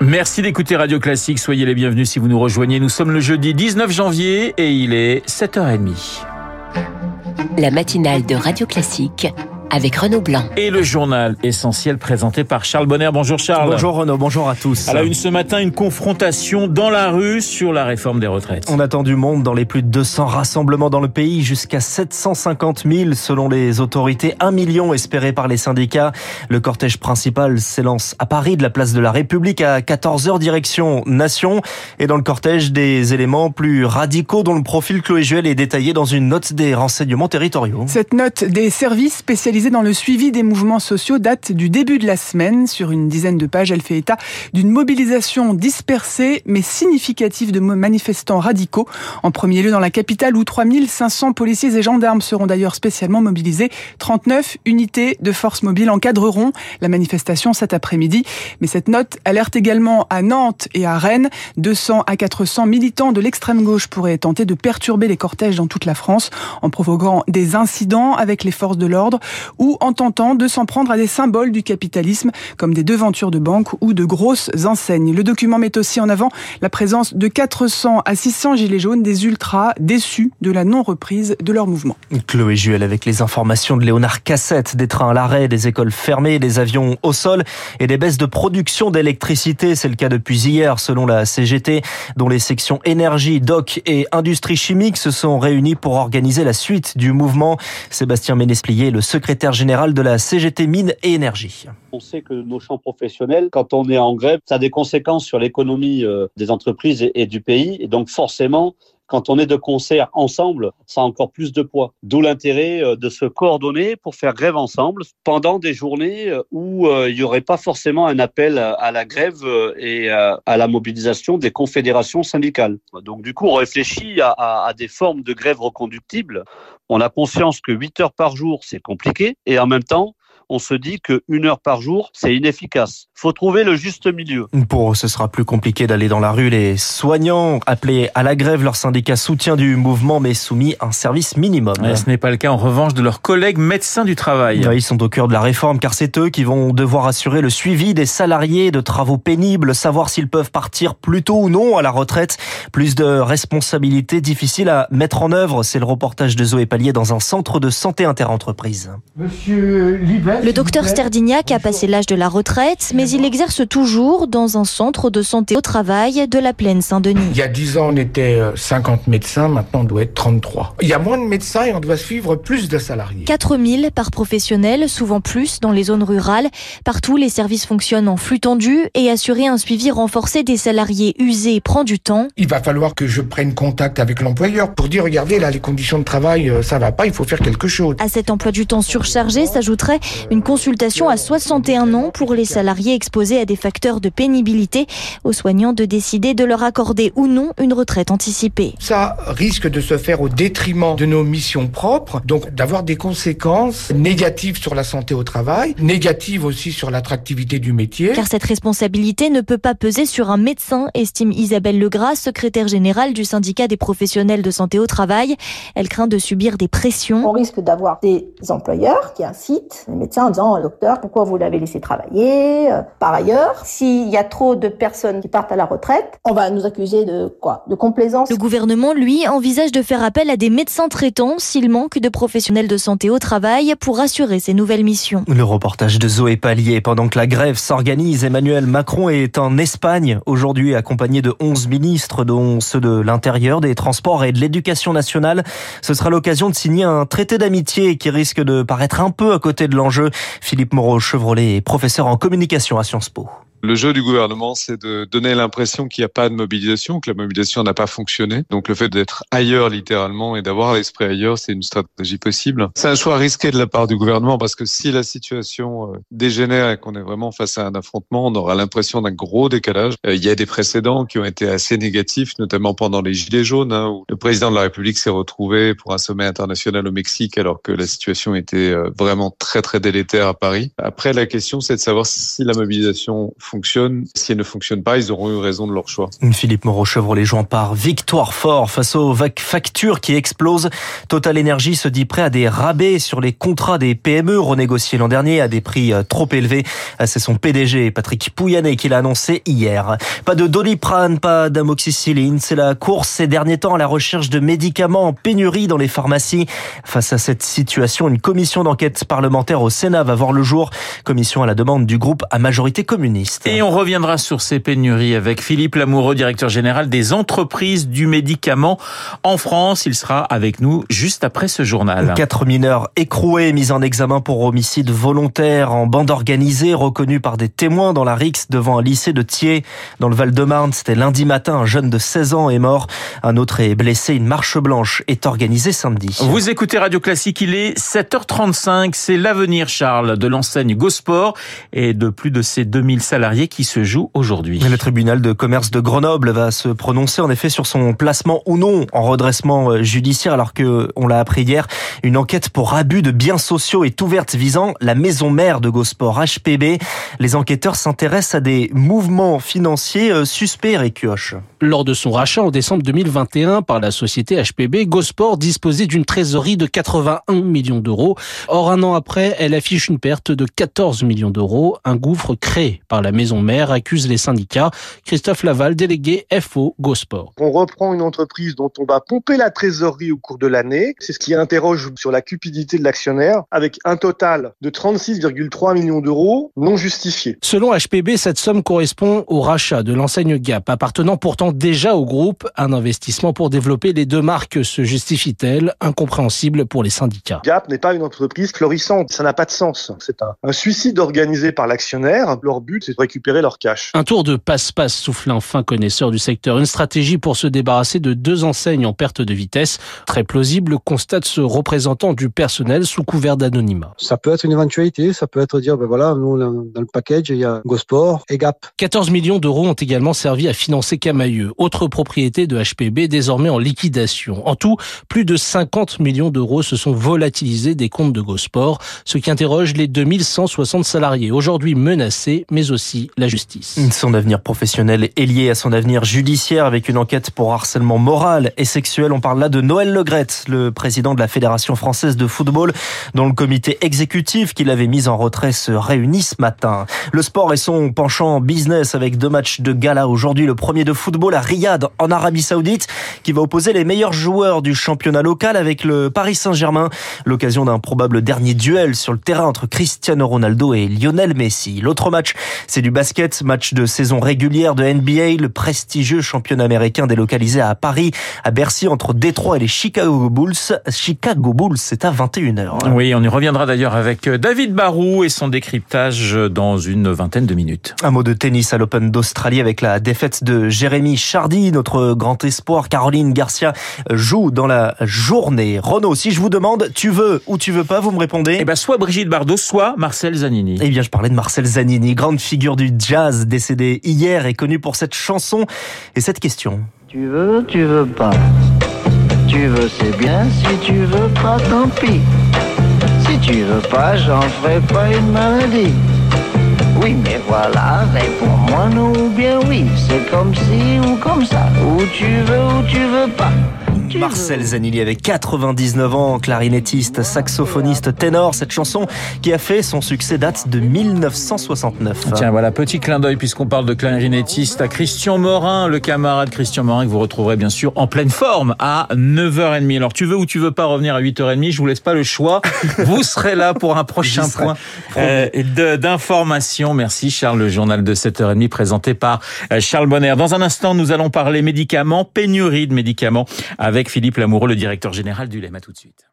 Merci d'écouter Radio Classique. Soyez les bienvenus si vous nous rejoignez. Nous sommes le jeudi 19 janvier et il est 7h30. La matinale de Radio Classique avec Renaud Blanc. Et le journal essentiel présenté par Charles Bonner. Bonjour Charles. Bonjour Renaud, bonjour à tous. À la une ce matin, une confrontation dans la rue sur la réforme des retraites. On attend du monde dans les plus de 200 rassemblements dans le pays, jusqu'à 750 000 selon les autorités, 1 million espéré par les syndicats. Le cortège principal s'élance à Paris de la place de la République à 14h direction Nation. Et dans le cortège, des éléments plus radicaux dont le profil Chloé Juel est détaillé dans une note des renseignements territoriaux. Cette note des services spécialisés dans le suivi des mouvements sociaux date du début de la semaine. Sur une dizaine de pages, elle fait état d'une mobilisation dispersée mais significative de manifestants radicaux. En premier lieu dans la capitale où 3500 policiers et gendarmes seront d'ailleurs spécialement mobilisés. 39 unités de forces mobiles encadreront la manifestation cet après-midi. Mais cette note alerte également à Nantes et à Rennes. 200 à 400 militants de l'extrême gauche pourraient tenter de perturber les cortèges dans toute la France en provoquant des incidents avec les forces de l'ordre ou en tentant de s'en prendre à des symboles du capitalisme comme des devantures de banques ou de grosses enseignes. Le document met aussi en avant la présence de 400 à 600 gilets jaunes, des ultras déçus de la non-reprise de leur mouvement. Chloé Juel avec les informations de Léonard Cassette, des trains à l'arrêt, des écoles fermées, des avions au sol et des baisses de production d'électricité. C'est le cas depuis hier selon la CGT dont les sections énergie, doc et industrie chimique se sont réunies pour organiser la suite du mouvement. Sébastien Ménesplier, le secrétaire secrétaire général de la CGT Mine et Énergie. On sait que nos champs professionnels, quand on est en grève, ça a des conséquences sur l'économie euh, des entreprises et du pays. Et donc forcément, quand on est de concert ensemble, ça a encore plus de poids. D'où l'intérêt euh, de se coordonner pour faire grève ensemble pendant des journées euh, où il n'y aurait pas forcément un appel à la grève et à la mobilisation des confédérations syndicales. Donc du coup, on réfléchit à, à des formes de grève reconductibles on a conscience que 8 heures par jour, c'est compliqué, et en même temps, on se dit que une heure par jour, c'est inefficace. Faut trouver le juste milieu. Pour eux, ce sera plus compliqué d'aller dans la rue. Les soignants appelés à la grève, leur syndicat soutient du mouvement, mais soumis à un service minimum. ce n'est pas le cas en revanche de leurs collègues médecins du travail. ils sont au cœur de la réforme, car c'est eux qui vont devoir assurer le suivi des salariés de travaux pénibles, savoir s'ils peuvent partir plus tôt ou non à la retraite. Plus de responsabilités difficiles à mettre en œuvre. C'est le reportage de Zoé Pallier dans un centre de santé interentreprise. Monsieur le docteur Sterdignac a passé l'âge de la retraite, mais il exerce toujours dans un centre de santé au travail de la plaine Saint-Denis. Il y a 10 ans, on était 50 euh, médecins, maintenant on doit être 33. Il y a moins de médecins et on doit suivre plus de salariés. 4000 par professionnel, souvent plus dans les zones rurales. Partout, les services fonctionnent en flux tendu et assurer un suivi renforcé des salariés usés prend du temps. Il va falloir que je prenne contact avec l'employeur pour dire regardez là les conditions de travail euh, ça va pas, il faut faire quelque chose. À cet emploi du temps surchargé s'ajouterait une consultation à 61 ans pour les salariés exposés à des facteurs de pénibilité, aux soignants de décider de leur accorder ou non une retraite anticipée. Ça risque de se faire au détriment de nos missions propres, donc d'avoir des conséquences négatives sur la santé au travail, négatives aussi sur l'attractivité du métier. Car cette responsabilité ne peut pas peser sur un médecin, estime Isabelle Legras, secrétaire générale du syndicat des professionnels de santé au travail. Elle craint de subir des pressions. On risque d'avoir des employeurs qui incitent les médecins en disant docteur, pourquoi vous l'avez laissé travailler euh, Par ailleurs, s'il y a trop de personnes qui partent à la retraite, on va nous accuser de quoi? De complaisance. Le gouvernement, lui, envisage de faire appel à des médecins traitants s'il manque de professionnels de santé au travail pour assurer ces nouvelles missions. Le reportage de Zoé Pallier. Pendant que la grève s'organise, Emmanuel Macron est en Espagne aujourd'hui accompagné de 11 ministres, dont ceux de l'Intérieur, des Transports et de l'Éducation nationale. Ce sera l'occasion de signer un traité d'amitié qui risque de paraître un peu à côté de l'enjeu. Philippe Moreau-Chevrolet est professeur en communication à Sciences Po. Le jeu du gouvernement, c'est de donner l'impression qu'il n'y a pas de mobilisation, que la mobilisation n'a pas fonctionné. Donc le fait d'être ailleurs littéralement et d'avoir l'esprit ailleurs, c'est une stratégie possible. C'est un choix risqué de la part du gouvernement parce que si la situation euh, dégénère et qu'on est vraiment face à un affrontement, on aura l'impression d'un gros décalage. Euh, il y a des précédents qui ont été assez négatifs, notamment pendant les Gilets jaunes, hein, où le président de la République s'est retrouvé pour un sommet international au Mexique alors que la situation était euh, vraiment très très délétère à Paris. Après, la question, c'est de savoir si la mobilisation fonctionne Si elle ne fonctionne pas, ils auront eu raison de leur choix. Philippe Moreau-Chevrolet joint par victoire fort face aux factures qui explosent. Total Energy se dit prêt à des rabais sur les contrats des PME renégociés l'an dernier à des prix euh, trop élevés. Euh, c'est son PDG Patrick Pouyanné qui l'a annoncé hier. Pas de doliprane, pas d'amoxicilline. C'est la course ces derniers temps à la recherche de médicaments en pénurie dans les pharmacies. Face à cette situation, une commission d'enquête parlementaire au Sénat va voir le jour. Commission à la demande du groupe à majorité communiste. Et on reviendra sur ces pénuries avec Philippe Lamoureux, directeur général des entreprises du médicament en France. Il sera avec nous juste après ce journal. Quatre mineurs écroués, mis en examen pour homicide volontaire en bande organisée, reconnus par des témoins dans la Rix devant un lycée de Thiers. Dans le Val-de-Marne, c'était lundi matin, un jeune de 16 ans est mort. Un autre est blessé. Une marche blanche est organisée samedi. Vous écoutez Radio Classique, il est 7h35. C'est l'avenir, Charles, de l'enseigne GoSport et de plus de ses 2000 salariés qui se jouent aujourd'hui. Le tribunal de commerce de Grenoble va se prononcer en effet sur son placement ou non en redressement euh, judiciaire alors que, on l'a appris hier, une enquête pour abus de biens sociaux est ouverte visant la maison mère de GoSport, HPB. Les enquêteurs s'intéressent à des mouvements financiers euh, suspects, et Lors de son rachat en décembre 2021 par la société HPB, GoSport disposait d'une trésorerie de 81 millions d'euros. Or, un an après, elle affiche une perte de 14 millions d'euros. Un gouffre créé par la maison mère accuse les syndicats. Christophe Laval, délégué FO GoSport. On reprend une entreprise dont on va pomper la trésorerie au cours de l'année. C'est ce qui interroge sur la cupidité de l'actionnaire avec un total de 36,3 millions d'euros non justifiés. Selon HPB, cette somme correspond au rachat de l'enseigne Gap, appartenant pourtant déjà au groupe. Un investissement pour développer les deux marques se justifie-t-elle Incompréhensible pour les syndicats. Gap n'est pas une entreprise florissante. Ça n'a pas de sens. C'est un, un suicide organisé par l'actionnaire. Leur but, c'est de récupérer leur cash. Un tour de passe-passe souffle un fin connaisseur du secteur. Une stratégie pour se débarrasser de deux enseignes en perte de vitesse. Très plausible, constate ce représentant du personnel sous couvert d'anonymat. Ça peut être une éventualité. Ça peut être dire, ben voilà, nous, dans le package, il y a GoSport et Gap. 14 millions d'euros ont également servi à financer Camailleux, autre propriété de HPB désormais en liquidation. En tout, plus de 50 millions d'euros se sont volatilisés des comptes de GoSport, ce qui interroge les 2160 salariés aujourd'hui menacés, mais aussi Son avenir professionnel est lié à son avenir judiciaire avec une enquête pour harcèlement moral et sexuel. On parle là de Noël Legrette, le président de la Fédération française de football, dont le comité exécutif qu'il avait mis en retrait se réunit ce matin. Le sport est son penchant business avec deux matchs de gala aujourd'hui. Le premier de football à Riyad, en Arabie Saoudite, qui va opposer les meilleurs joueurs du championnat local avec le Paris Saint-Germain. L'occasion d'un probable dernier duel sur le terrain entre Cristiano Ronaldo et Lionel Messi. L'autre match, c'est du basket, match de saison régulière de NBA, le prestigieux championnat américain délocalisé à Paris, à Bercy, entre Détroit et les Chicago Bulls. Chicago Bulls, c'est à 21h. Oui, on y reviendra d'ailleurs avec David Barou et son décryptage dans une vingtaine de minutes. Un mot de tennis à l'Open d'Australie avec la défaite de Jérémy Chardy, notre grand espoir. Caroline Garcia joue dans la journée. Renaud, si je vous demande, tu veux ou tu veux pas, vous me répondez Eh ben, soit Brigitte Bardot, soit Marcel Zanini. Eh bien, je parlais de Marcel Zanini, grande figure du jazz, décédé hier et connu pour cette chanson et cette question. Tu veux, tu veux pas. Tu veux, c'est bien. Si tu veux pas, tant pis. Si tu veux pas, j'en ferai pas une maladie. Oui, mais voilà, réponds-moi non ou bien oui. C'est comme si ou comme ça. Ou tu veux ou tu veux pas. Marcel Zanilli avait 99 ans, clarinettiste, saxophoniste, ténor. Cette chanson qui a fait son succès date de 1969. Tiens, voilà, petit clin d'œil puisqu'on parle de clarinettiste à Christian Morin, le camarade Christian Morin que vous retrouverez bien sûr en pleine forme à 9h30. Alors tu veux ou tu veux pas revenir à 8h30, je vous laisse pas le choix. vous serez là pour un prochain point euh, d'information. Merci Charles, le journal de 7h30 présenté par euh, Charles Bonner. Dans un instant, nous allons parler médicaments, pénurie de médicaments avec Philippe Lamoureux, le directeur général du LEM. À tout de suite.